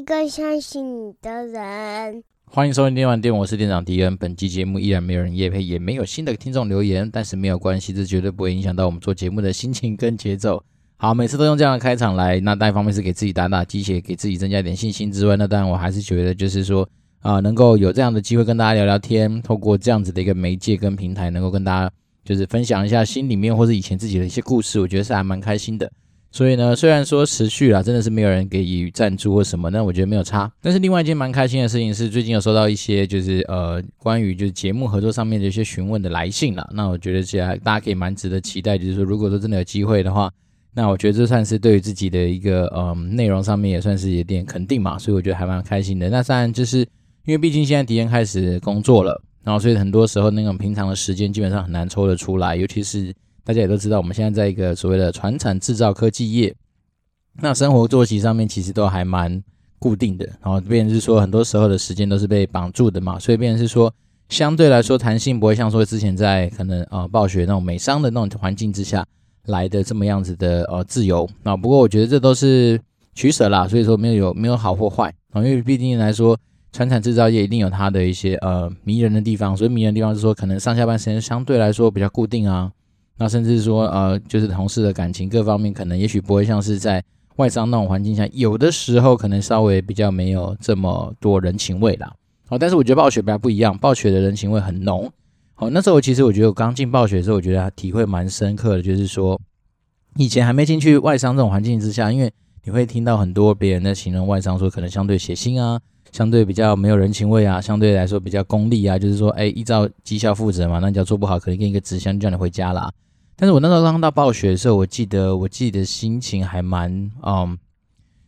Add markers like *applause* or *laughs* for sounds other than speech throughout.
也需要一个相信你的人。欢迎收听电玩店，我是店长迪恩。本期节目依然没有人夜配，也没有新的听众留言，但是没有关系，这绝对不会影响到我们做节目的心情跟节奏。好，每次都用这样的开场来，那单一方面是给自己打打鸡血，给自己增加点信心之外，那当然我还是觉得就是说啊、能够有这样的机会跟大家聊聊天，透过这样子的一个媒介跟平台，能够跟大家。就是分享一下心里面或者以前自己的一些故事，我觉得是还蛮开心的。所以呢，虽然说持续啦，真的是没有人给予赞助或什么，但我觉得没有差。但是另外一件蛮开心的事情是，最近有收到一些就是呃关于就是节目合作上面的一些询问的来信啦。那我觉得其实大家可以蛮值得期待，就是说如果说真的有机会的话，那我觉得这算是对于自己的一个嗯内容上面也算是有点肯定嘛。所以我觉得还蛮开心的。那当然就是因为毕竟现在敌人开始工作了。然后，所以很多时候那种平常的时间基本上很难抽得出来，尤其是大家也都知道，我们现在在一个所谓的传产制造科技业，那生活作息上面其实都还蛮固定的。然后，变成是说很多时候的时间都是被绑住的嘛，所以变成是说相对来说弹性不会像说之前在可能呃暴雪那种美商的那种环境之下来的这么样子的呃自由。那不过我觉得这都是取舍啦，所以说没有有没有好或坏啊，因为毕竟来说。传产制造业一定有它的一些呃迷人的地方，所以迷人的地方是说，可能上下班时间相对来说比较固定啊，那甚至说呃，就是同事的感情各方面，可能也许不会像是在外商那种环境下，有的时候可能稍微比较没有这么多人情味啦。好，但是我觉得暴雪比较不一样，暴雪的人情味很浓。好，那时候其实我觉得我刚进暴雪的时候，我觉得体会蛮深刻的，就是说以前还没进去外商这种环境之下，因为你会听到很多别人的形容外商说可能相对血腥啊。相对比较没有人情味啊，相对来说比较功利啊，就是说，哎，依照绩效负责嘛，那你要做不好，可能给你一个纸箱就叫你回家啦。但是我那时候刚到暴雪的时候，我记得我记得心情还蛮，嗯，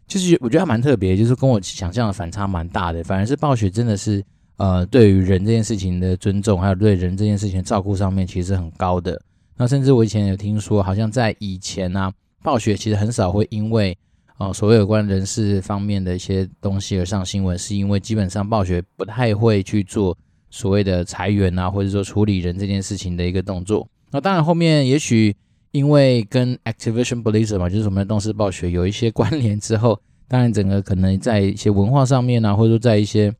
就是我觉得还蛮特别，就是跟我想象的反差蛮大的。反而是暴雪真的是，呃，对于人这件事情的尊重，还有对人这件事情照顾上面，其实很高的。那甚至我以前有听说，好像在以前啊，暴雪其实很少会因为哦，所谓有关人事方面的一些东西而上新闻，是因为基本上暴雪不太会去做所谓的裁员啊，或者说处理人这件事情的一个动作。那当然后面也许因为跟 Activision Blizzard 嘛，就是我们的动视暴雪有一些关联之后，当然整个可能在一些文化上面啊，或者说在一些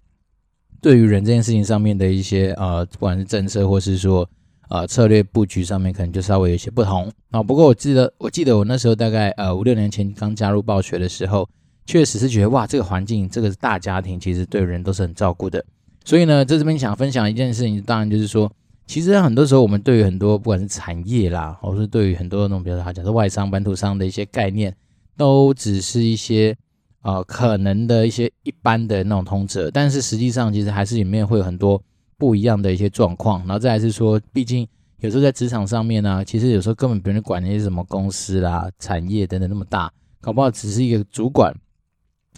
对于人这件事情上面的一些呃，不管是政策或是说。呃，策略布局上面可能就稍微有一些不同啊。不过我记得，我记得我那时候大概呃五六年前刚加入暴雪的时候，确实是觉得哇，这个环境，这个大家庭，其实对人都是很照顾的。所以呢，在这边想分享一件事情，当然就是说，其实很多时候我们对于很多不管是产业啦，或是对于很多那种比如说讲是外商、本土商的一些概念，都只是一些呃可能的一些一般的那种通则，但是实际上其实还是里面会有很多。不一样的一些状况，然后再来是说，毕竟有时候在职场上面呢、其实有时候根本不用管那些什么公司啦、产业等等那么大，搞不好只是一个主管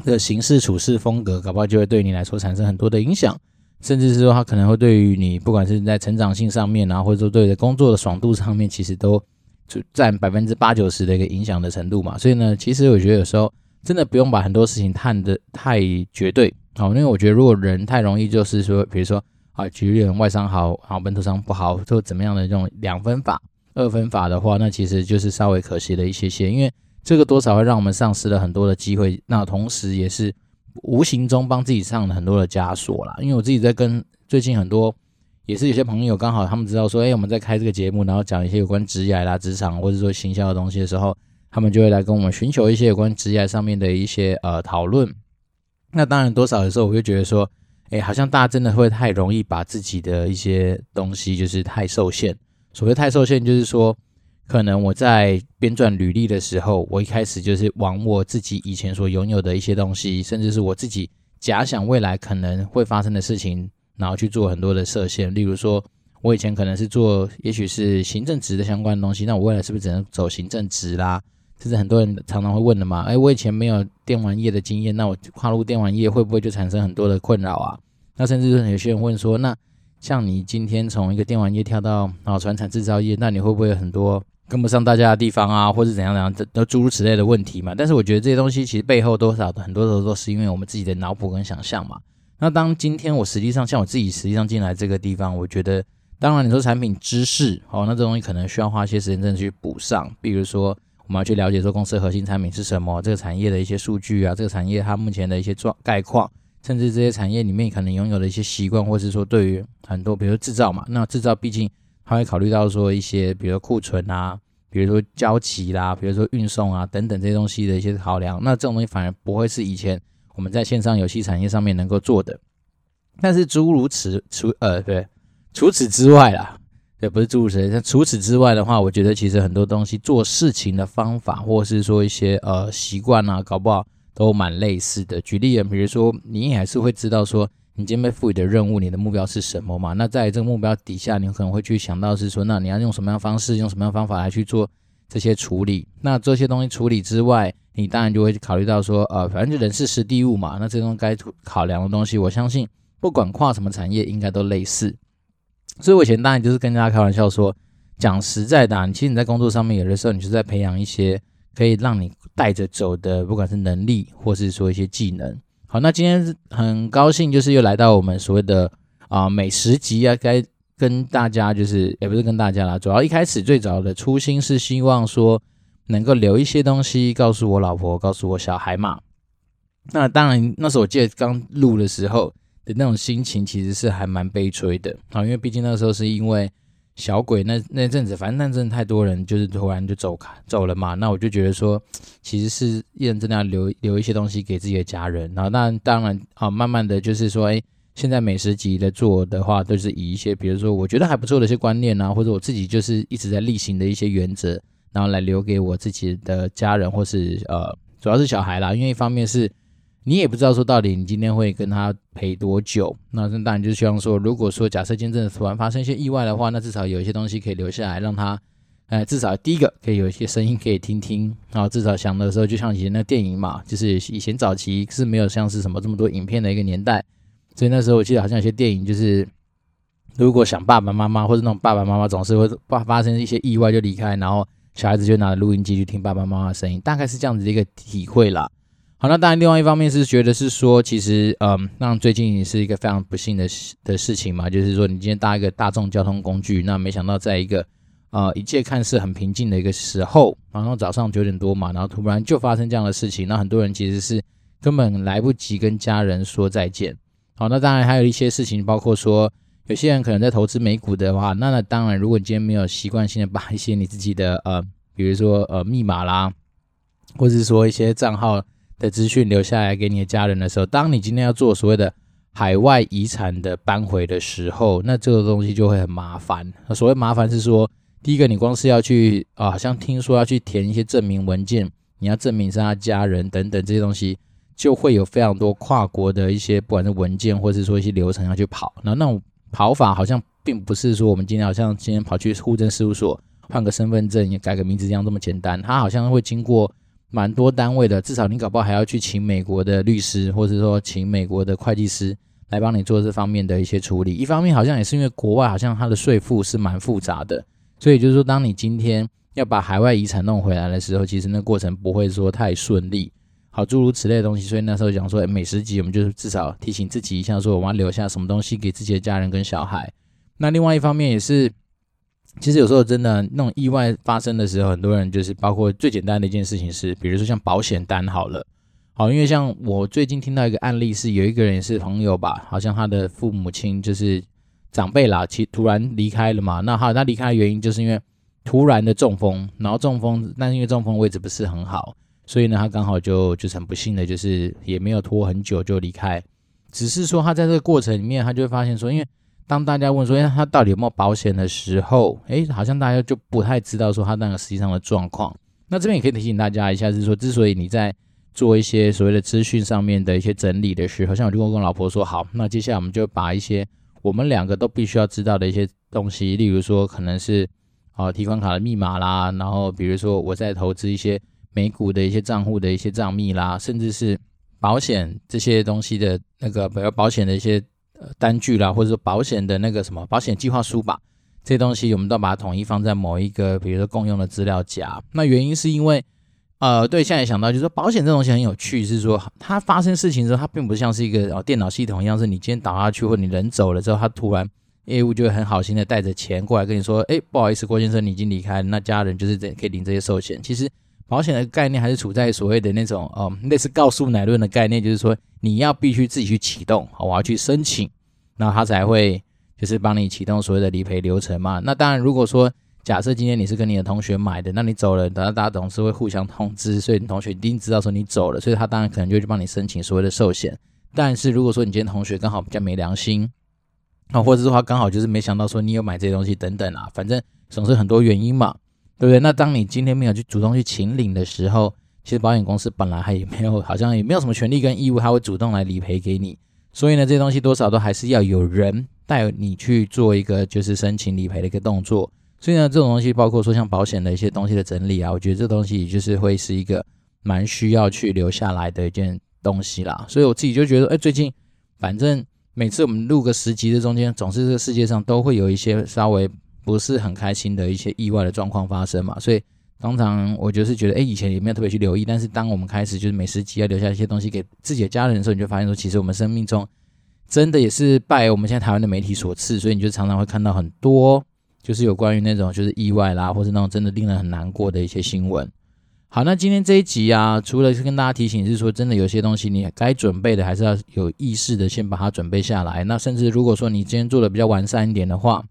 的行事处事风格，搞不好就会对你来说产生很多的影响，甚至是说他可能会对于你，不管是在成长性上面啊，或者说对于工作的爽度上面，其实都就占百分之八九十的一个影响的程度嘛。所以呢，其实我觉得有时候真的不用把很多事情看得太绝对，好，因为我觉得如果人太容易就是说，比如说。啊，举例外商好，好本土商不好，就怎么样的这种两分法、二分法的话，那其实就是稍微可惜了一些些，因为这个多少会让我们丧失了很多的机会，那同时也是无形中帮自己上了很多的枷锁啦。因为我自己在跟最近很多也是有些朋友刚好他们知道说，哎，我们在开这个节目，然后讲一些有关职业啦、职场或者说行销的东西的时候，他们就会来跟我们寻求一些有关职业上面的一些呃讨论。那当然多少的时候，我会觉得说。哎，好像大家真的会太容易把自己的一些东西就是太受限。所谓太受限，就是说，可能我在编撰履历的时候，我一开始就是往我自己以前所拥有的一些东西，甚至是我自己假想未来可能会发生的事情，然后去做很多的设限。例如说，我以前可能是做，也许是行政职的相关的东西，那我未来是不是只能走行政职啦？这是很多人常常会问的嘛？哎，我以前没有电玩业的经验，那我跨入电玩业会不会就产生很多的困扰啊？那甚至有些人问说，那像你今天从一个电玩业跳到啊传产制造业，那你会不会有很多跟不上大家的地方啊，或者怎样怎样的都诸如此类的问题嘛？但是我觉得这些东西其实背后多少很多时候都是因为我们自己的脑补跟想象嘛。那当今天我实际上像我自己实际上进来这个地方，我觉得当然你说产品知识哦，那这东西可能需要花一些时间真的去补上，比如说。我们要去了解说公司核心产品是什么，这个产业的一些数据啊，这个产业它目前的一些状概况，甚至这些产业里面可能拥有的一些习惯，或是说对于很多，比如制造嘛，那制造毕竟他会考虑到说一些，比如说库存啊，比如说交期啦，比如说运送啊等等这些东西的一些考量，那这种东西反而不会是以前我们在线上游戏产业上面能够做的。但是诸如此除呃对，除此之外啦。也不是诸如此类，但除此之外的话，我觉得其实很多东西做事情的方法，或是说一些呃习惯啊，搞不好都蛮类似的。举例啊，比如说你还是会知道说，你今天被赋予的任务，你的目标是什么嘛？那在这个目标底下，你可能会去想到是说，那你要用什么样方式，用什么样方法来去做这些处理。那这些东西处理之外，你当然就会考虑到说，呃，反正就人事时地物嘛。那这种该考量的东西，我相信不管跨什么产业，应该都类似。所以，我以前当然就是跟大家开玩笑说，讲实在的，你其实你在工作上面，有的时候你是在培养一些可以让你带着走的，不管是能力，或是说一些技能。好，那今天很高兴，就是又来到我们所谓的啊美食集啊，该跟大家就是也不是跟大家啦，主要一开始最早的初心是希望说能够留一些东西告诉我老婆，告诉我小孩嘛。那当然，那时候我记得刚录的时候。的那种心情其实是还蛮悲催的啊，因为毕竟那时候是因为小鬼那那阵子，反正那阵子太多人就是突然就走开走了嘛，那我就觉得说，其实是一人真的要留留一些东西给自己的家人。然后当然当然啊，慢慢的就是说，哎，现在美食级的做的话，都是以一些比如说我觉得还不错的一些观念啊，或者我自己就是一直在例行的一些原则，然后来留给我自己的家人或是呃，主要是小孩啦，因为一方面是。你也不知道说到底你今天会跟他陪多久，那当然就是希望说，如果说假设今天真的突然发生一些意外的话，那至少有一些东西可以留下来，让他，呃，至少第一个可以有一些声音可以听听，然后至少想的时候，就像以前那电影嘛，就是以前早期是没有像是什么这么多影片的一个年代，所以那时候我记得好像有些电影就是，如果想爸爸妈妈或者那种爸爸妈妈总是会发发生一些意外就离开，然后小孩子就拿着录音机去听爸爸妈妈的声音，大概是这样子的一个体会啦。好，那当然，另外一方面是觉得是说，其实，嗯，那最近也是一个非常不幸的事的事情嘛，就是说，你今天搭一个大众交通工具，那没想到在一个，呃，一切看似很平静的一个时候，然后早上九点多嘛，然后突然就发生这样的事情，那很多人其实是根本来不及跟家人说再见。好，那当然还有一些事情，包括说，有些人可能在投资美股的话，那那当然，如果你今天没有习惯性的把一些你自己的，呃，比如说，呃，密码啦，或者是说一些账号。的资讯留下来给你的家人的时候，当你今天要做所谓的海外遗产的搬回的时候，那这个东西就会很麻烦。所谓麻烦是说，第一个你光是要去啊，好像听说要去填一些证明文件，你要证明是他家人等等这些东西，就会有非常多跨国的一些不管是文件或是说一些流程要去跑。那那种跑法好像并不是说我们今天好像今天跑去户政事务所换个身份证也改个名字这样这么简单，它好像会经过。蛮多单位的，至少你搞不好还要去请美国的律师，或者说请美国的会计师来帮你做这方面的一些处理。一方面好像也是因为国外好像它的税负是蛮复杂的，所以就是说，当你今天要把海外遗产弄回来的时候，其实那过程不会说太顺利。好，诸如此类的东西，所以那时候讲说，美食集我们就至少提醒自己一下，说我们要留下什么东西给自己的家人跟小孩。那另外一方面也是。其实有时候真的那种意外发生的时候，很多人就是包括最简单的一件事情是，比如说像保险单好了，好，因为像我最近听到一个案例是，有一个人是朋友吧，好像他的父母亲就是长辈啦，其突然离开了嘛。那好，他离开的原因就是因为突然的中风，然后中风，但是因为中风位置不是很好，所以呢，他刚好就就是很不幸的，就是也没有拖很久就离开，只是说他在这个过程里面，他就会发现说，因为。当大家问说，哎，他到底有没有保险的时候，哎，好像大家就不太知道说他那个实际上的状况。那这边也可以提醒大家一下，是说，之所以你在做一些所谓的资讯上面的一些整理的时候，像我就跟老婆说，好，那接下来我们就把一些我们两个都必须要知道的一些东西，例如说可能是啊提款卡的密码啦，然后比如说我在投资一些美股的一些账户的一些账密啦，甚至是保险这些东西的那个比如保险的一些。单据啦，或者说保险的那个什么保险计划书吧，这些东西我们都把它统一放在某一个，比如说共用的资料夹。那原因是因为，呃，对，现在想到就是说保险这东西很有趣，是说它发生事情之后，它并不像是一个哦电脑系统一样，是你今天倒下去或你人走了之后，它突然业务就会很好心的带着钱过来跟你说，哎，不好意思，郭先生你已经离开，那家人就是这可以领这些寿险。其实保险的概念还是处在所谓的那种呃类似告诉乃论的概念，就是说你要必须自己去启动，我要去申请，那他才会就是帮你启动所谓的理赔流程嘛。那当然，如果说假设今天你是跟你的同学买的，那你走了，等到大家董事会互相通知，所以你同学一定知道说你走了，所以他当然可能就会去帮你申请所谓的寿险。但是如果说你今天同学刚好比较没良心，啊，或者是说他刚好就是没想到说你有买这些东西等等啊，反正总是很多原因嘛。对不对？那当你今天没有去主动去请领的时候，其实保险公司本来还也没有，好像也没有什么权利跟义务，他会主动来理赔给你。所以呢，这些东西多少都还是要有人带你去做一个就是申请理赔的一个动作。所以呢，这种东西包括说像保险的一些东西的整理啊，我觉得这东西就是会是一个蛮需要去留下来的一件东西啦。所以我自己就觉得，哎，最近反正每次我们录个十集的中间，总是这个世界上都会有一些稍微。不是很开心的一些意外的状况发生嘛，所以通常我就是觉得，哎，以前也没有特别去留意，但是当我们开始就是每十集要留下一些东西给自己的家人的时候，你就发现说，其实我们生命中真的也是拜我们现在台湾的媒体所赐，所以你就常常会看到很多就是有关于那种就是意外啦，或是那种真的令人很难过的一些新闻。好，那今天这一集啊，除了是跟大家提醒是说，真的有些东西你该准备的还是要有意识的先把它准备下来。那甚至如果说你今天做的比较完善一点的话，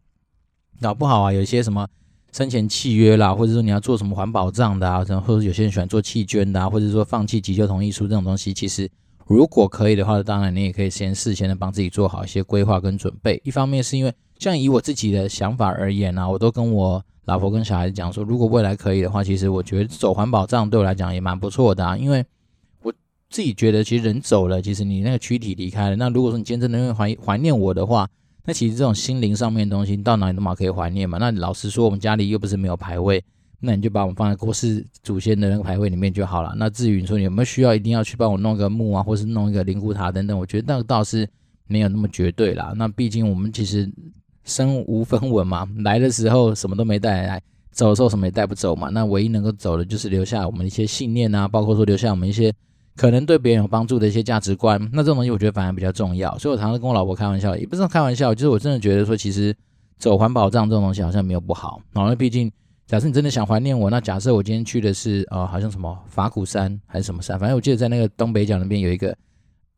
搞不好啊，有一些什么生前契约啦，或者说你要做什么环保账的啊，或者有些人喜欢做弃捐的啊，或者说放弃急救同意书这种东西，其实如果可以的话，当然你也可以先事先的帮自己做好一些规划跟准备。一方面是因为像以我自己的想法而言啊，我都跟我老婆跟小孩子讲说，如果未来可以的话，其实我觉得走环保账对我来讲也蛮不错的啊，因为我自己觉得其实人走了，其实你那个躯体离开了，那如果说你今天真的因为怀怀念我的话。那其实这种心灵上面的东西，到哪里都嘛可以怀念嘛。那老实说，我们家里又不是没有牌位，那你就把我们放在过世祖先的那个牌位里面就好了。那至于你说有没有需要一定要去帮我弄个墓啊，或是弄一个灵骨塔等等，我觉得那个倒是没有那么绝对啦。那毕竟我们其实身无分文嘛，来的时候什么都没带来，走的时候什么也带不走嘛。那唯一能够走的就是留下我们一些信念啊，包括说留下我们一些。可能对别人有帮助的一些价值观，那这种东西我觉得反而比较重要。所以我常常跟我老婆开玩笑，也不是开玩笑，就是我真的觉得说，其实走环保账这种东西好像没有不好。然后毕竟，假设你真的想怀念我，那假设我今天去的是呃，好像什么法鼓山还是什么山，反正我记得在那个东北角那边有一个，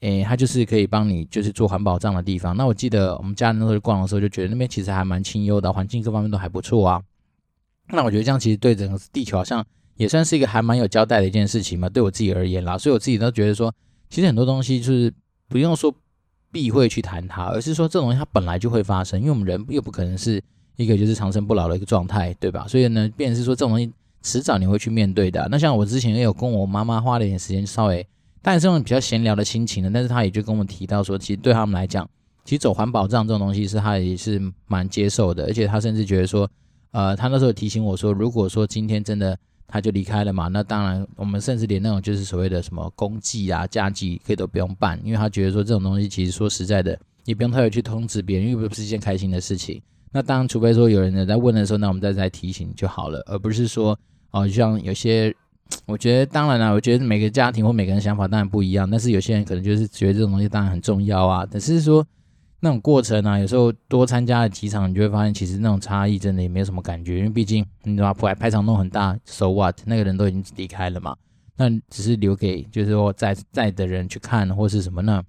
诶，它就是可以帮你就是做环保账的地方。那我记得我们家人那时候逛的时候就觉得那边其实还蛮清幽的，环境各方面都还不错啊。那我觉得这样其实对整个地球好像。也算是一个还蛮有交代的一件事情嘛，对我自己而言啦，所以我自己都觉得说，其实很多东西就是不用说避讳去谈它，而是说这种东西它本来就会发生，因为我们人又不可能是一个就是长生不老的一个状态，对吧？所以呢，便是说这种东西迟早你会去面对的。那像我之前也有跟我妈妈花了一点时间，稍微，但是这种比较闲聊的心情的，但是她也就跟我提到说，其实对他们来讲，其实走环保账这种东西是他也是蛮接受的，而且他甚至觉得说，呃，他那时候提醒我说，如果说今天真的。他就离开了嘛，那当然，我们甚至连那种就是所谓的什么公祭啊、家祭，可以都不用办，因为他觉得说这种东西其实说实在的，你不用特别去通知别人，因为不是一件开心的事情。那当然，除非说有人在问的时候，那我们再再提醒就好了，而不是说哦，像有些，我觉得当然了，我觉得每个家庭或每个人想法当然不一样，但是有些人可能就是觉得这种东西当然很重要啊，只是说。那种过程啊，有时候多参加了几场，你就会发现其实那种差异真的也没有什么感觉，因为毕竟你知道排排场弄很大，so what？那个人都已经离开了嘛，那只是留给就是说在在的人去看或是什么呢？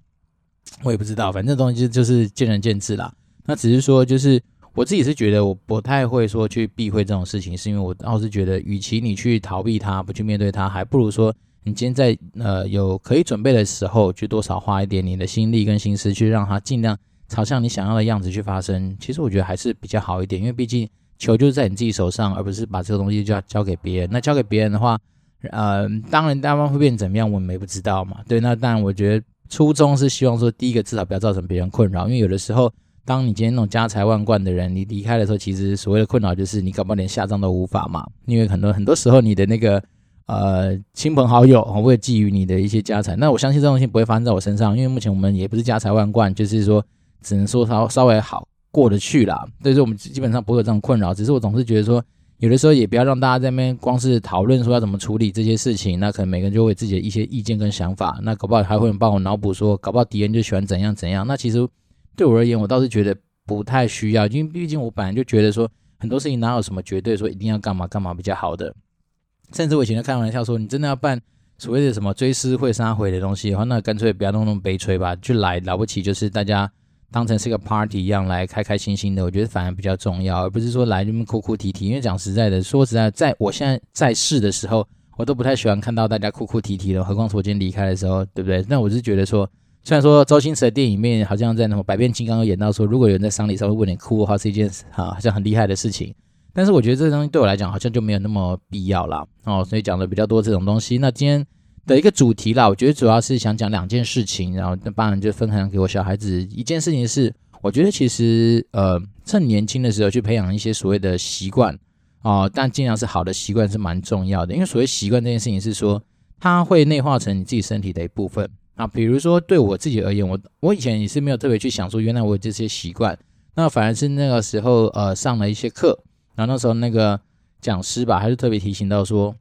我也不知道，反正东西就是见仁见智啦。那只是说，就是我自己是觉得我不太会说去避讳这种事情，是因为我倒是觉得，与其你去逃避它，不去面对它，还不如说你今天在呃有可以准备的时候，去多少花一点你的心力跟心思去让它尽量。朝向你想要的样子去发生，其实我觉得还是比较好一点，因为毕竟球就是在你自己手上，而不是把这个东西就要交给别人。那交给别人的话，呃，当然对方会变怎么样，我们也不知道嘛。对，那当然我觉得初衷是希望说，第一个至少不要造成别人困扰，因为有的时候，当你今天那种家财万贯的人，你离开的时候，其实所谓的困扰就是你搞不好连下葬都无法嘛。因为很多很多时候，你的那个呃亲朋好友会觊觎你的一些家产。那我相信这种东西不会发生在我身上，因为目前我们也不是家财万贯，就是说。只能说稍稍微好过得去啦，所以说我们基本上不会有这种困扰。只是我总是觉得说，有的时候也不要让大家在那边光是讨论说要怎么处理这些事情，那可能每个人就会自己的一些意见跟想法。那搞不好还会帮我脑补说，搞不好敌人就喜欢怎样怎样。那其实对我而言，我倒是觉得不太需要，因为毕竟我本来就觉得说，很多事情哪有什么绝对说一定要干嘛干嘛比较好的。甚至我以前就开玩笑说，你真的要办所谓的什么追思会、杀回的东西的话，那干脆不要弄那么悲催吧，就来了不起，就是大家当成是个 party 一样来开开心心的，我觉得反而比较重要，而不是说来这么哭哭啼啼。因为讲实在的，说实在，在我现在在世的时候，我都不太喜欢看到大家哭哭啼啼的，何况是我今天离开的时候，对不对？那我是觉得说，虽然说周星驰的电影里面好像在那么百变金刚有演到说，如果有人在丧礼上会为你哭的话，是一件啊好像很厉害的事情。但是我觉得这东西对我来讲好像就没有那么必要啦。哦，所以讲的比较多这种东西。那今天的一个主题啦，我觉得主要是想讲两件事情，然后那当然就分享给我小孩子。一件事情是，我觉得其实呃趁年轻的时候去培养一些所谓的习惯哦，但尽量是好的习惯是蛮重要的。因为所谓习惯这件事情是说，它会内化成你自己身体的一部分啊。比如说对我自己而言，我我以前也是没有特别去想说，原来我有这些习惯，那反而是那个时候呃上了一些课。然后那时候那个讲师吧，还是特别提醒到说，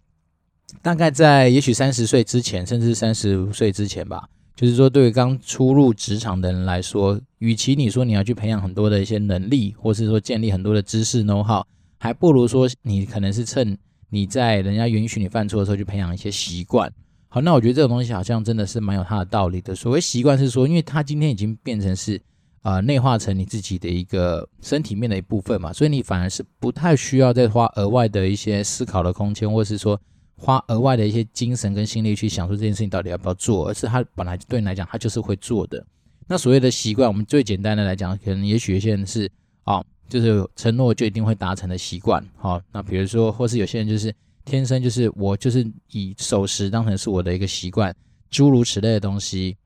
大概在也许三十岁之前，甚至三十五岁之前吧，就是说对于刚初入职场的人来说，与其你说你要去培养很多的一些能力，或是说建立很多的知识 know how，还不如说你可能是趁你在人家允许你犯错的时候去培养一些习惯。好，那我觉得这种东西好像真的是蛮有它的道理的。所谓习惯是说，因为它今天已经变成是。啊，内化成你自己的一个身体面的一部分嘛，所以你反而是不太需要再花额外的一些思考的空间，或是说花额外的一些精神跟心力去想说这件事情到底要不要做，而是他本来对你来讲，他就是会做的。那所谓的习惯，我们最简单的来讲，可能也许有些人是啊，就是承诺就一定会达成的习惯。好，那比如说，或是有些人就是天生就是我就是以守时当成是我的一个习惯，诸如此类的东西。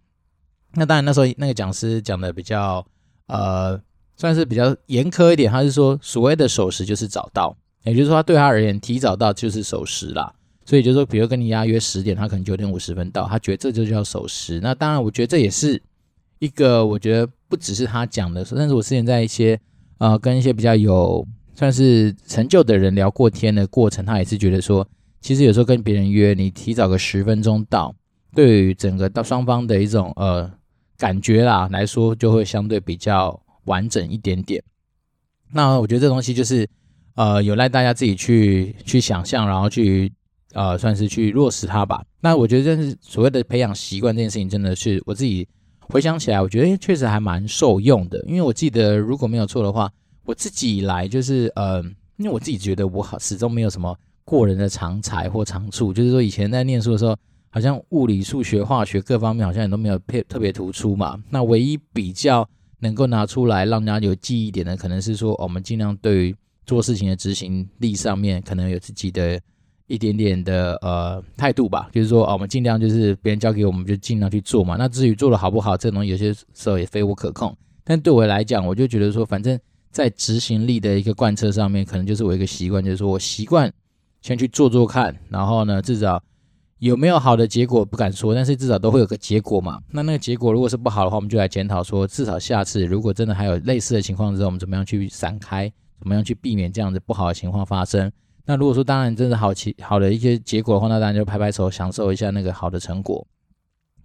那当然，那时候那个讲师讲的比较，呃，算是比较严苛一点。他是说，所谓的守时就是早到，也就是说，他对他而言，提早到就是守时啦。所以就是说，比如跟你压约十点，他可能九点五十分到，他觉得这就叫守时。那当然，我觉得这也是一个，我觉得不只是他讲的，甚至我之前在一些呃跟一些比较有算是成就的人聊过天的过程，他也是觉得说，其实有时候跟别人约，你提早个十分钟到，对于整个到双方的一种呃。感觉啦来说，就会相对比较完整一点点。那我觉得这东西就是，呃，有赖大家自己去去想象，然后去呃，算是去落实它吧。那我觉得这是所谓的培养习惯这件事情，真的是我自己回想起来，我觉得确实还蛮受用的。因为我记得如果没有错的话，我自己以来就是呃，因为我自己觉得我好始终没有什么过人的长才或长处，就是说以前在念书的时候。好像物理、数学、化学各方面好像也都没有特特别突出嘛。*laughs* 那唯一比较能够拿出来让人家有记忆点的，可能是说我们尽量对于做事情的执行力上面，可能有自己的一点点的呃态度吧。就是说，我们尽量就是别人交给我们就尽量去做嘛。那至于做的好不好，这种有些时候也非我可控。但对我来讲，我就觉得说，反正在执行力的一个贯彻上面，可能就是我一个习惯，就是说我习惯先去做做看，然后呢，至少。有没有好的结果不敢说，但是至少都会有个结果嘛。那那个结果如果是不好的话，我们就来检讨说，至少下次如果真的还有类似的情况之后，我们怎么样去闪开，怎么样去避免这样子不好的情况发生。那如果说当然真的好奇好的一些结果的话，那当然就拍拍手享受一下那个好的成果。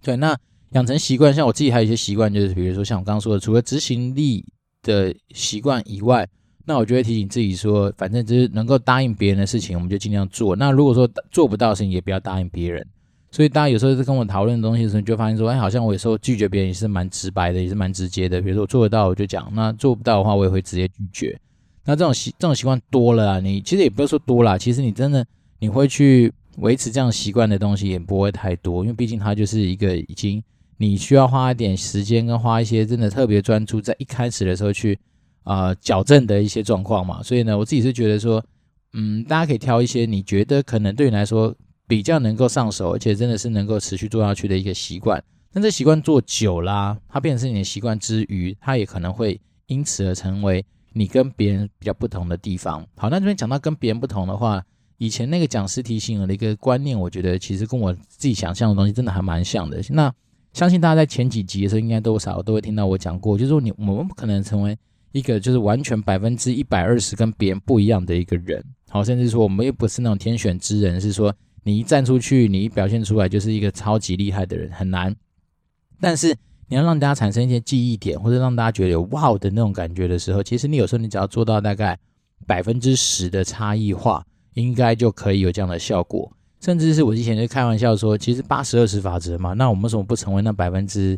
对，那养成习惯，像我自己还有一些习惯，就是比如说像我刚刚说的，除了执行力的习惯以外。那我就会提醒自己说，反正就是能够答应别人的事情，我们就尽量做。那如果说做不到的事情，也不要答应别人。所以大家有时候在跟我讨论东西的时候，你就发现说，哎，好像我有时候拒绝别人也是蛮直白的，也是蛮直接的。比如说我做得到，我就讲；那做不到的话，我也会直接拒绝。那这种习这种习惯多了啊，你其实也不要说多了，其实你真的你会去维持这样习惯的东西也不会太多，因为毕竟它就是一个已经你需要花一点时间跟花一些真的特别专注，在一开始的时候去。呃，矫正的一些状况嘛，所以呢，我自己是觉得说，嗯，大家可以挑一些你觉得可能对你来说比较能够上手，而且真的是能够持续做下去的一个习惯。但这习惯做久啦，它变成你的习惯之余，它也可能会因此而成为你跟别人比较不同的地方。好，那这边讲到跟别人不同的话，以前那个讲师提醒我的一个观念，我觉得其实跟我自己想象的东西真的还蛮像的。那相信大家在前几集的时候，应该多少都会听到我讲过，就是说你我们不可能成为。一个就是完全百分之一百二十跟别人不一样的一个人，好，甚至说我们又不是那种天选之人，是说你一站出去，你一表现出来就是一个超级厉害的人，很难。但是你要让大家产生一些记忆点，或者让大家觉得有哇的那种感觉的时候，其实你有时候你只要做到大概百分之十的差异化，应该就可以有这样的效果。甚至是我之前就开玩笑说，其实八十二十法则嘛，那我们为什么不成为那百分之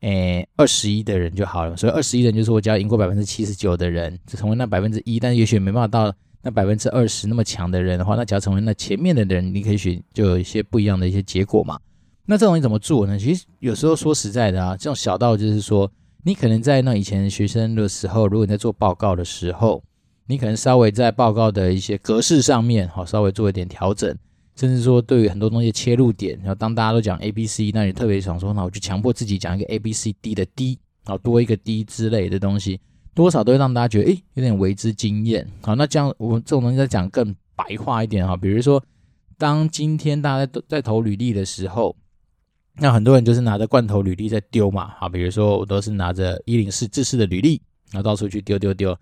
诶二十一的人就好了？所以二十一人就是我只要赢过百分之七十九的人，就成为那百分之一，但也许没办法到那百分之二十那么强的人的话，那只要成为那前面的人，你可以选就有一些不一样的一些结果嘛。那这种你怎么做呢？其实有时候说实在的啊，这种小道就是说，你可能在那以前学生的时候，如果你在做报告的时候，你可能稍微在报告的一些格式上面，好稍微做一点调整。甚至说，对于很多东西切入点，然后当大家都讲 A、B、C，那你特别想说，那我就强迫自己讲一个 A、B、C、D 的 D，然后多一个 D 之类的东西，多少都会让大家觉得，诶，有点为之惊艳。好，那这样我们这种东西再讲更白话一点哈，比如说，当今天大家在在投履历的时候，那很多人就是拿着罐头履历在丢嘛，好，比如说我都是拿着一零四制式的履历，然后到处去丢丢丢。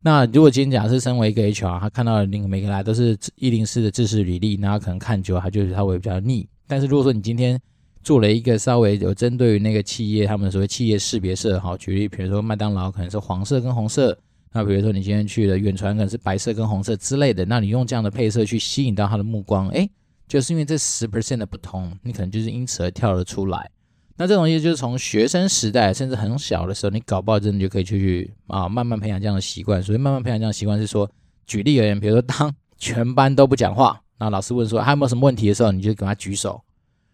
那如果今天假设身为一个 HR，他看到的那个每个来都是一零四的制式履历，那他可能看久了，他就是稍微比较腻。但是如果说你今天做了一个稍微有针对于那个企业，他们所谓企业识别色，好，举例，比如说麦当劳可能是黄色跟红色，那比如说你今天去了远传，可能是白色跟红色之类的，那你用这样的配色去吸引到他的目光，诶，就是因为这十 percent 的不同，你可能就是因此而跳了出来。那这种东西就是从学生时代，甚至很小的时候，你搞不好真的就可以去去啊，慢慢培养这样的习惯。所以慢慢培养这样的习惯是说，举例而言，比如说当 *laughs* 全班都不讲话，那老师问说还有没有什么问题的时候，你就给他举手。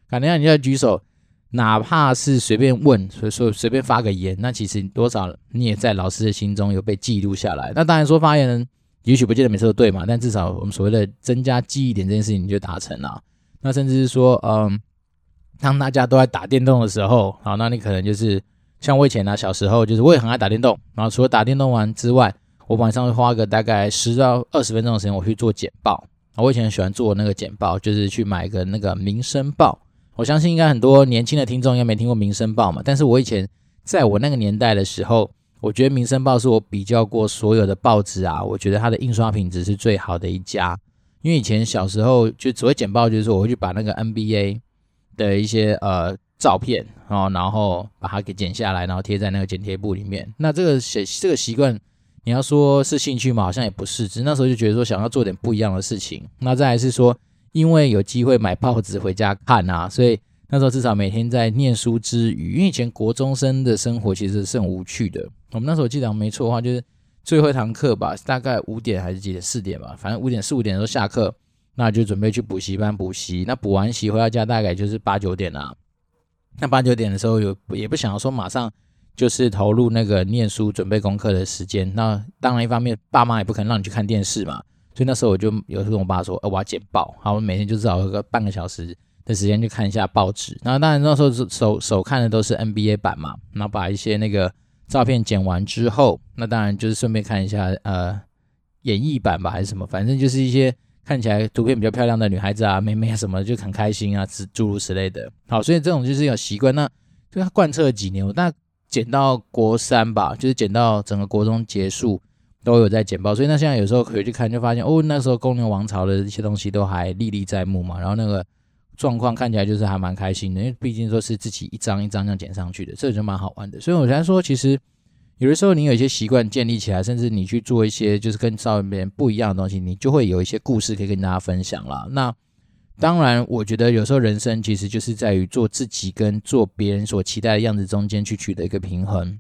感觉你就要举手，哪怕是随便问，所以说随便发个言，那其实多少你也在老师的心中有被记录下来。那当然说发言人也许不见得每次都对嘛，但至少我们所谓的增加记忆点这件事情就达成了。那甚至是说，嗯。当大家都在打电动的时候，好，那你可能就是像我以前呢、啊，小时候就是我也很爱打电动，然后除了打电动玩之外，我晚上会花个大概十到二十分钟的时间，我去做简报。我以前很喜欢做那个简报，就是去买个那个民生报。我相信应该很多年轻的听众应该没听过民生报嘛，但是我以前在我那个年代的时候，我觉得民生报是我比较过所有的报纸啊，我觉得它的印刷品质是最好的一家。因为以前小时候就只会简报，就是说我会去把那个 NBA。的一些呃照片哦，然后把它给剪下来，然后贴在那个剪贴簿里面。那这个写这个习惯，你要说是兴趣嘛，好像也不是。只是那时候就觉得说想要做点不一样的事情。那再来是说，因为有机会买报纸回家看啊，所以那时候至少每天在念书之余，因为以前国中生的生活其实是很无趣的。我们那时候记得没错的话，就是最后一堂课吧，大概五点还是几点？四点吧，反正五点四五点的时候下课。那就准备去补习班补习，那补完习回到家大概就是八九点啦。那八九点的时候有也不想要说马上就是投入那个念书准备功课的时间。那当然一方面爸妈也不可能让你去看电视嘛，所以那时候我就有时候跟我爸说，呃，我要剪报，好，我每天就至少有个半个小时的时间去看一下报纸。那当然那时候手手看的都是 NBA 版嘛，然后把一些那个照片剪完之后，那当然就是顺便看一下呃演绎版吧还是什么，反正就是一些。看起来图片比较漂亮的女孩子啊、妹妹啊什么的就很开心啊，诸诸如此类的。好，所以这种就是有习惯。那就他贯彻了几年，那剪到国三吧，就是剪到整个国中结束都有在剪报。所以那现在有时候回去看，就发现哦，那时候公牛王朝的一些东西都还历历在目嘛。然后那个状况看起来就是还蛮开心的，因为毕竟说是自己一张一张这样剪上去的，这就蛮好玩的。所以我才说，其实。有的时候，你有一些习惯建立起来，甚至你去做一些就是跟稍微别人不一样的东西，你就会有一些故事可以跟大家分享了。那当然，我觉得有时候人生其实就是在于做自己跟做别人所期待的样子中间去取得一个平衡，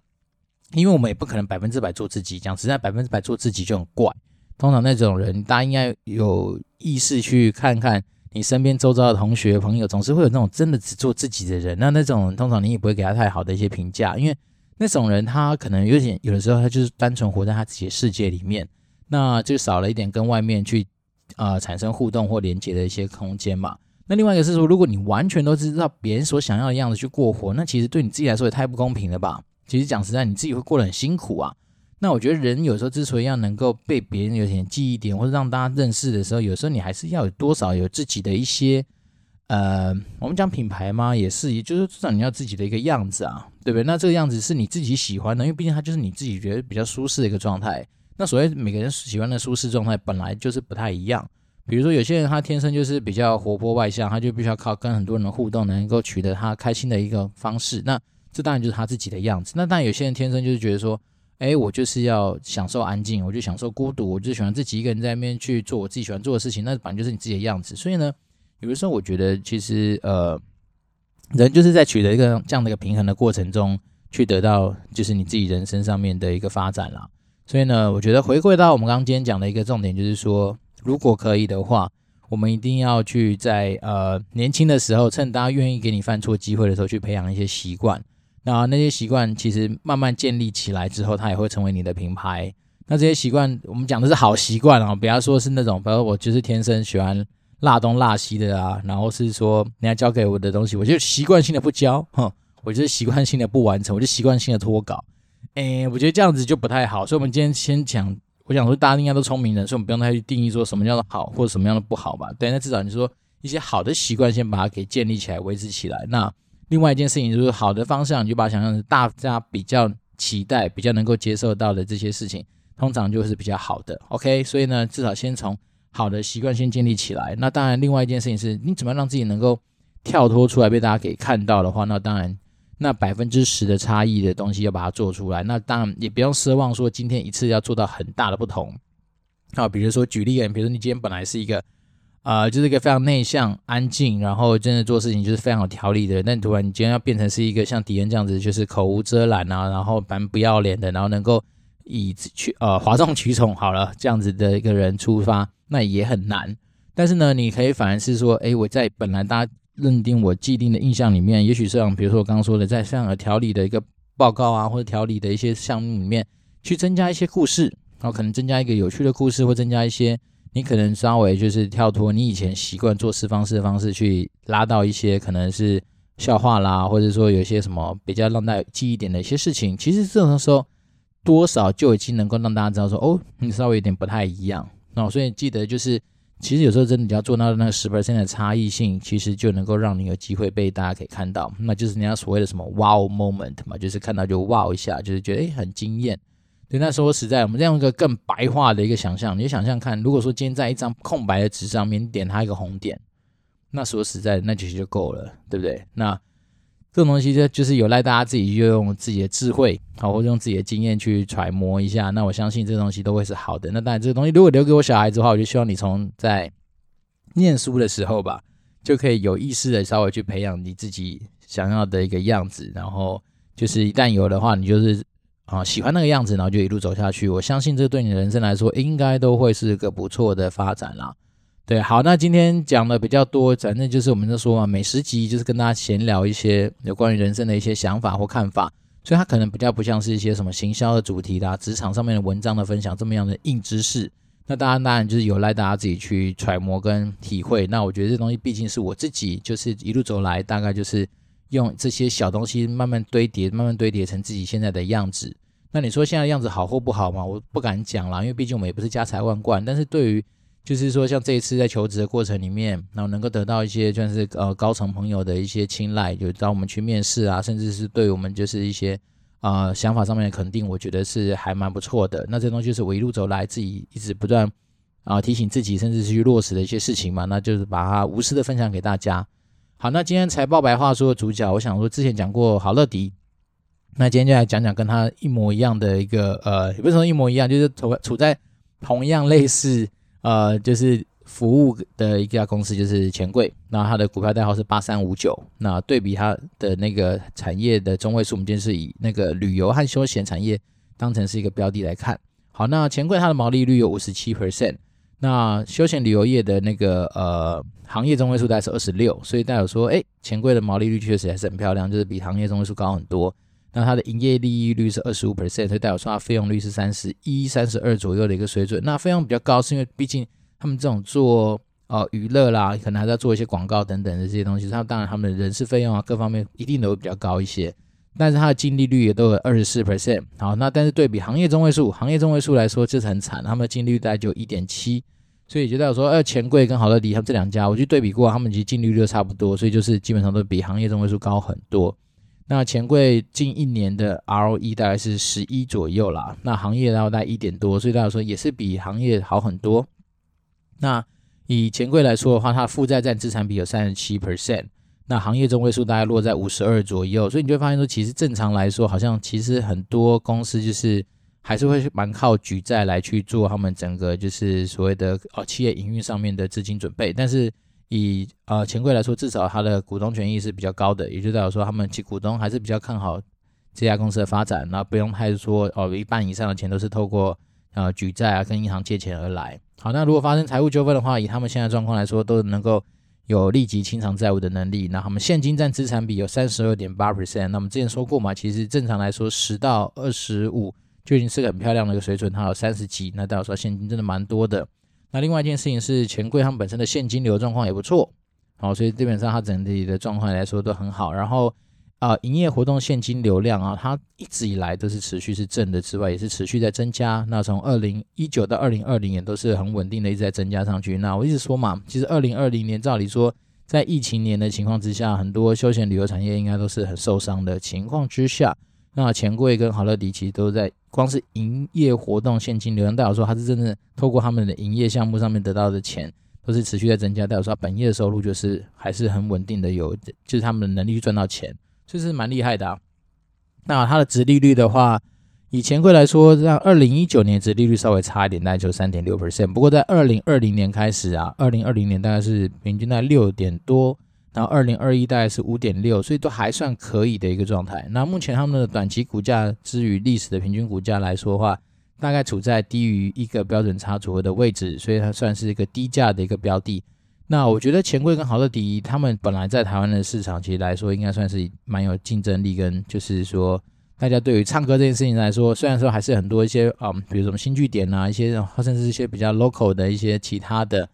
因为我们也不可能百分之百做自己，讲实在百分之百做自己就很怪。通常那种人，大家应该有意识去看看你身边周遭的同学朋友，总是会有那种真的只做自己的人。那那种通常你也不会给他太好的一些评价，因为。那种人，他可能有点，有的时候他就是单纯活在他自己的世界里面，那就少了一点跟外面去啊、呃、产生互动或连接的一些空间嘛。那另外一个是说，如果你完全都知道别人所想要的样子去过活，那其实对你自己来说也太不公平了吧？其实讲实在，你自己会过得很辛苦啊。那我觉得人有时候之所以要能够被别人有点记忆点，或者让大家认识的时候，有时候你还是要有多少有自己的一些。呃，我们讲品牌嘛，也是，也就是至少你要自己的一个样子啊，对不对？那这个样子是你自己喜欢的，因为毕竟它就是你自己觉得比较舒适的一个状态。那所谓每个人喜欢的舒适状态本来就是不太一样。比如说有些人他天生就是比较活泼外向，他就必须要靠跟很多人的互动，能够取得他开心的一个方式。那这当然就是他自己的样子。那当然有些人天生就是觉得说，哎，我就是要享受安静，我就享受孤独，我就喜欢自己一个人在那边去做我自己喜欢做的事情，那反正就是你自己的样子。所以呢，有的时候我觉得其实呃，人就是在取得一个这样的一个平衡的过程中，去得到就是你自己人生上面的一个发展啦。所以呢，我觉得回归到我们刚刚今天讲的一个重点，就是说，如果可以的话，我们一定要去在呃年轻的时候，趁大家愿意给你犯错机会的时候，去培养一些习惯。那那些习惯其实慢慢建立起来之后，它也会成为你的品牌。那这些习惯，我们讲的是好习惯啊，不要说是那种，比如我就是天生喜欢落东落西的啊，然后是说人家交给我的东西，我就习惯性的不交，哼，*laughs* 我就是习惯性的不完成，我就习惯性的脱稿。诶，我觉得这样子就不太好，所以我们今天先讲，我想说大家应该都聪明人，所以我们不用太去定义说什么叫做好或者什么样的不好吧。对，那至少你说一些好的习惯，先把它给建立起来、维持起来。那另外一件事情就是好的方向，你就把它想象成大家比较期待、比较能够接受到的这些事情，通常就是比较好的。OK，所以呢，至少先从好的习惯先建立起来。那当然，另外一件事情是你怎么样让自己能够跳脱出来被大家给看到的话，那当然。那百分之十的差异的东西要把它做出来，那当然也不用奢望说今天一次要做到很大的不同。好，比如说举例，比如说你今天本来是一个，呃，就是一个非常内向、安静，然后真的做事情就是非常有条理的人，但突然你今天要变成是一个像迪恩这样子，就是口无遮拦啊，然后蛮不要脸的，然后能够以去呃哗众取宠好了这样子的一个人出发，那也很难。但是呢，你可以反而是说，哎，我在本来大家。认定我既定的印象里面，也许是像比如说我刚刚说的，在非常有条理的一个报告啊，或者条理的一些项目里面，去增加一些故事，然后可能增加一个有趣的故事，或增加一些你可能稍微就是跳脱你以前习惯做事方式的方式，去拉到一些可能是笑话啦，或者说有些什么比较让大家记忆点的一些事情，其实这种时候多少就已经能够让大家知道说，哦，你稍微有点不太一样，那所以记得就是。其实有时候真的你要做到那个十 percent 的差异性，其实就能够让你有机会被大家可以看到，那就是人家所谓的什么 wow moment 嘛，就是看到就 wow 一下，就是觉得诶很惊艳。对，那说实在，我们这样一个更白话的一个想象，你就想象看，如果说今天在一张空白的纸上面点它一个红点，那说实在，那其实就够了，对不对？那。这种东西就就是有赖大家自己就用自己的智慧，好，或者用自己的经验去揣摩一下。那我相信这东西都会是好的。那当然，这个东西如果留给我小孩子的话，我就希望你从在念书的时候吧，就可以有意识的稍微去培养你自己想要的一个样子。然后就是一旦有的话，你就是啊喜欢那个样子，然后就一路走下去。我相信这对你人生来说，应该都会是个不错的发展啦。对，好，那今天讲的比较多，反正就是我们就说嘛，每十集就是跟大家闲聊一些有关于人生的一些想法或看法，所以它可能比较不像是一些什么行销的主题啦、职场上面的文章的分享这么样的硬知识。那当然，当然就是有赖大家自己去揣摩跟体会。那我觉得这东西毕竟是我自己，就是一路走来，大概就是用这些小东西慢慢堆叠，慢慢堆叠成自己现在的样子。那你说现在样子好或不好嘛？我不敢讲啦，因为毕竟我们也不是家财万贯。但是对于就是说，像这一次在求职的过程里面，然后能够得到一些就是呃高层朋友的一些青睐，就当我们去面试啊，甚至是对我们就是一些啊、想法上面的肯定，我觉得是还蛮不错的。那这东西是我一路走来自己一直不断啊、提醒自己，甚至是去落实的一些事情嘛，那就是把它无私的分享给大家。好，那今天财报白话说主角，我想说之前讲过好乐迪，那今天就来讲讲跟他一模一样的一个呃，也不是说一模一样，就是处处在同样类似。呃，就是服务的一家公司，就是钱柜，那它的股票代号是八三五九。那对比它的那个产业的中位数，我们今天是以那个旅游和休闲产业当成是一个标的来看。好，那钱柜它的毛利率有五十七 percent，那休闲旅游业的那个呃行业中位数大概是二十六，所以代表说，哎，钱柜的毛利率确实还是很漂亮，就是比行业中位数高很多。那它的营业利益率是二十五 percent，所以代表说它费用率是三十一、三十二左右的一个水准。那费用比较高，是因为毕竟他们这种做呃娱乐啦，可能还在做一些广告等等的这些东西。他当然他们的人事费用啊，各方面一定都会比较高一些。但是它的净利率也都有二十四 percent。好，那但是对比行业中位数，行业中位数来说就是很惨，他们的净利率大概就一点七。所以就代表说，呃，钱柜跟好乐迪他们这两家，我去对比过，他们其实净利率都差不多，所以就是基本上都比行业中位数高很多。那钱柜近一年的 ROE 大概是十一左右啦，那行业然后大概一点多，所以大家说也是比行业好很多。那以钱柜来说的话，它负债占资产比有三十七 percent，那行业中位数大概落在五十二左右，所以你就会发现说，其实正常来说，好像其实很多公司就是还是会蛮靠举债来去做他们整个就是所谓的呃企业营运上面的资金准备。但是以呃钱柜来说，至少他的股东权益是比较高的，也就代表说他们其股东还是比较看好这家公司的发展，那不用太说哦，一半以上的钱都是透过呃举债啊跟银行借钱而来。好，那如果发生财务纠纷的话，以他们现在状况来说，都能够有立即清偿债务的能力。那他们现金占资产比有三十二点八 percent。那我们之前说过嘛，其实正常来说十到二十五。就已经是个很漂亮的一个水准，它有三十几，那代表说现金真的蛮多的。那另外一件事情是，钱柜他们本身的现金流状况也不错，好，所以基本上它整体的状况来说都很好。然后啊，营业活动现金流量啊，它一直以来都是持续是正的之外，也是持续在增加。那从二零一九到二零二零年都是很稳定的一直在增加上去。那我一直说嘛，其实二零二零年照理说，在疫情年的情况之下，很多休闲旅游产业应该都是很受伤的情况之下。那钱柜跟好乐迪其实都在光是营业活动现金流量，代表说它是真的透过他们的营业项目上面得到的钱，都是持续在增加，代表说本业的收入就是还是很稳定的，有就是他们的能力去赚到钱，这是蛮厉害的啊。那它的殖利率的话，以钱柜来说，让二零一九年殖利率稍微差一点，大概就三点六 percent，不过在二零二零年开始啊，二零二零年大概是平均在六点多。然后二零二一大概是五点六，所以都还算可以的一个状态。那目前他们的短期股价，之于历史的平均股价来说的话，大概处在低于一个标准差组合的位置，所以它算是一个低价的一个标的。那我觉得钱柜跟好乐迪，他们本来在台湾的市场其实来说，应该算是蛮有竞争力，跟就是说大家对于唱歌这件事情来说，虽然说还是很多一些啊、嗯，比如什么新据点啊，一些甚至一些比较 local 的一些其他的。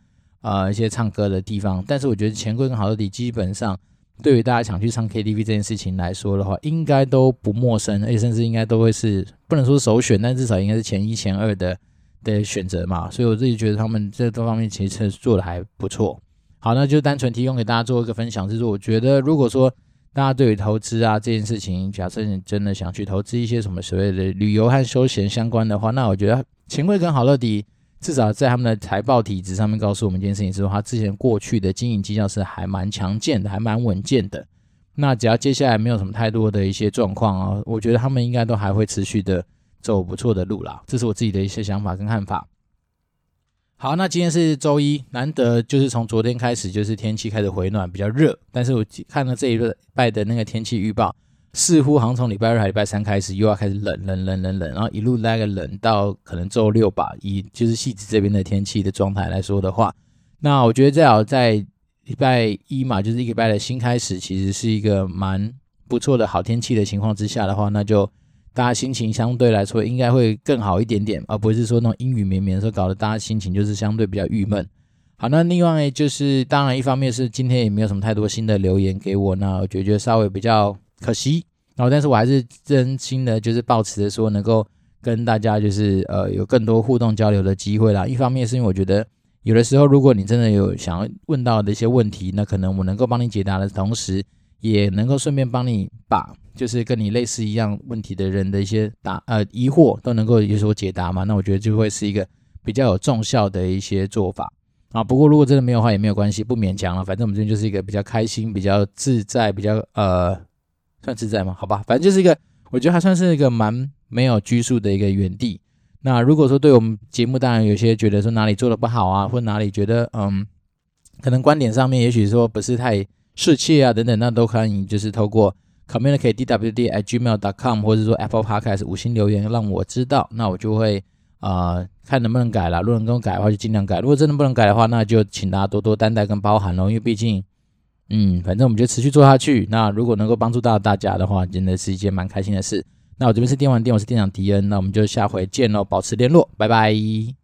呃，一些唱歌的地方，但是我觉得钱柜跟好乐迪基本上对于大家想去唱 KTV 这件事情来说的话，应该都不陌生，而且甚至应该都会是不能说首选，但至少应该是前一、前二的的选择嘛。所以我自己觉得他们这多方面其实做的还不错。好，那就单纯提供给大家做一个分享，就是我觉得如果说大家对于投资啊这件事情，假设你真的想去投资一些什么所谓的旅游和休闲相关的话，那我觉得钱柜跟好乐迪。至少在他们的财报体质上面告诉我们一件事情，是说他之前过去的经营绩效是还蛮强健的，还蛮稳健的。那只要接下来没有什么太多的一些状况啊，我觉得他们应该都还会持续的走不错的路啦。这是我自己的一些想法跟看法。好，那今天是周一，难得就是从昨天开始就是天气开始回暖，比较热。但是我看了这一礼拜的那个天气预报。似乎好像从礼拜二礼拜三开始又要开始冷冷冷冷冷，然后一路那个冷到可能周六吧。以就是汐止这边的天气的状态来说的话，那我觉得最好在礼拜一嘛，就是一个礼拜的新开始，其实是一个蛮不错的好天气的情况之下的话，那就大家心情相对来说应该会更好一点点，而不是说那种阴雨绵绵的时候搞得大家心情就是相对比较郁闷。好，那另外就是当然一方面是今天也没有什么太多新的留言给我，那我觉得稍微比较。可惜，然后但是我还是真心的，就是抱持着说能够跟大家就是呃有更多互动交流的机会啦。一方面是因为我觉得有的时候，如果你真的有想要问到的一些问题，那可能我能够帮你解答的同时，也能够顺便帮你把就是跟你类似一样问题的人的一些答呃疑惑都能够有所解答嘛。那我觉得就会是一个比较有重效的一些做法啊。不过如果真的没有话，也没有关系，不勉强了。反正我们这边就是一个比较开心、比较自在、比较呃。算自在吗？好吧，反正就是一个，我觉得还算是一个蛮没有拘束的一个园地。那如果说对我们节目，当然有些觉得说哪里做的不好啊，或哪里觉得嗯，可能观点上面也许说不是太士气啊等等，那都可以就是透过 communicate dwd at gmail dot com 或者说 Apple Podcast 五星留言让我知道，那我就会啊、看能不能改了。如果能够改的话，就尽量改；如果真的不能改的话，那就请大家多多担待跟包涵喽，因为毕竟。嗯，反正我们就持续做下去。那如果能够帮助到大家的话，真的是一件蛮开心的事。那我这边是电玩店，我是店长迪恩。那我们就下回见喽，保持联络，拜拜。